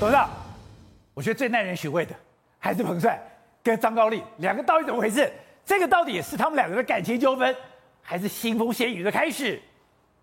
董事长，我觉得最耐人寻味的还是彭帅跟张高丽两个到底怎么回事？这个到底是他们两个的感情纠纷，还是腥风血雨的开始？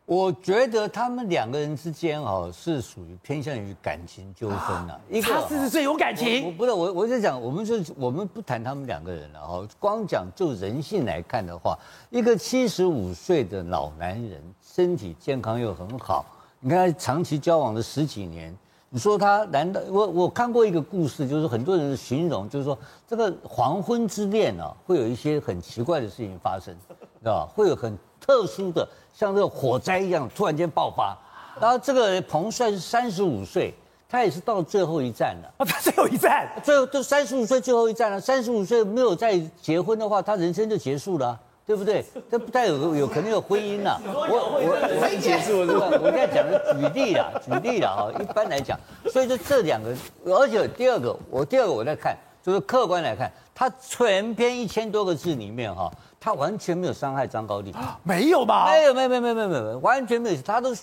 我觉得他们两个人之间哦，是属于偏向于感情纠纷了。一个他是最有感情？我不是我，我在讲，我们就我们不谈他们两个人了哈。光讲就人性来看的话，一个七十五岁的老男人，身体健康又很好，你看他长期交往了十几年，你说他难道我我看过一个故事，就是很多人形容，就是说这个黄昏之恋啊，会有一些很奇怪的事情发生，知道吧？会有很特殊的。像这个火灾一样突然间爆发，然后这个彭帅是三十五岁，他也是到最后一站了。啊，他最后一站，最后都三十五岁最后一站了。三十五岁没有再结婚的话，他人生就结束了，对不对？这不太有有可能有婚姻呐。我我我结束了，我在讲的举例啦，举例啦哈。一般来讲，所以说这两个，而且第二个，我第二个我在看，就是客观来看，他全篇一千多个字里面哈。他完全没有伤害张高丽，没有吧？没有，没有，没有，没有，没有，完全没有。他都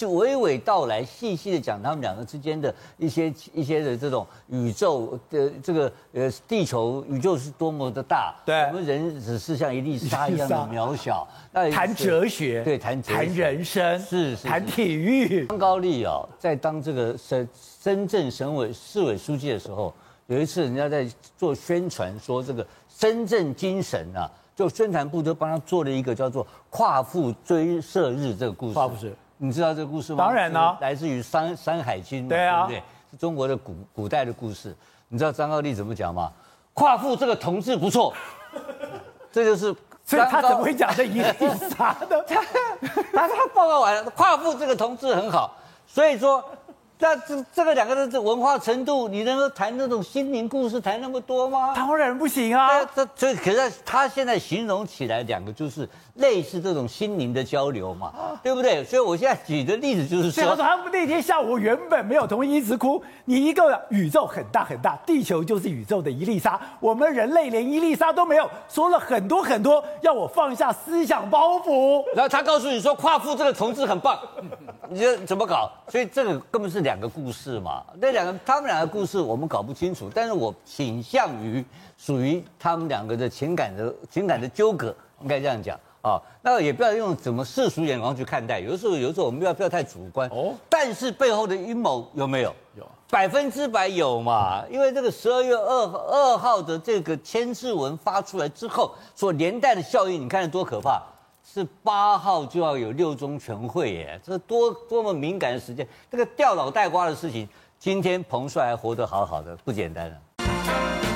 是娓娓道来，细细的讲他们两个之间的一些一些的这种宇宙的这个呃地球宇宙是多么的大，对，我们人只是像一粒沙一样的渺小。那谈哲学，对，谈哲学，谈人生，是是，谈体育。张高丽啊，在当这个深深圳省委市委书记的时候，有一次人家在做宣传，说这个深圳精神啊。就宣传部就帮他做了一个叫做“夸父追射日”这个故事。夸父是，你知道这个故事吗？当然了，来自于《山山海经》嘛，对啊，对不对？是中国的古古代的故事。你知道张高丽怎么讲吗？夸父这个同志不错，这就是。所以他怎么会讲这一句啥的？他他他报告完了，夸父这个同志很好，所以说。那这这个两个人的文化程度，你能够谈那种心灵故事谈那么多吗？当然不行啊！这这可是他现在形容起来，两个就是类似这种心灵的交流嘛，对不对？所以我现在举的例子就是说，他们那天下午原本没有同意一直哭。你一个宇宙很大很大，地球就是宇宙的一粒沙，我们人类连一粒沙都没有，说了很多很多，要我放下思想包袱。然后他告诉你说，夸父这个同志很棒，你觉得怎么搞？所以这个根本是两。两个故事嘛，那两个他们两个故事我们搞不清楚，但是我倾向于属于他们两个的情感的情感的纠葛，应该这样讲啊。那也不要用怎么世俗眼光去看待，有的时候有的时候我们不要不要太主观哦。但是背后的阴谋有没有？有，百分之百有嘛。因为这个十二月二二号的这个签字文发出来之后，所连带的效应，你看多可怕。是八号就要有六中全会耶，这多多么敏感的时间，这个掉脑袋瓜的事情，今天彭帅还活得好好的，不简单了。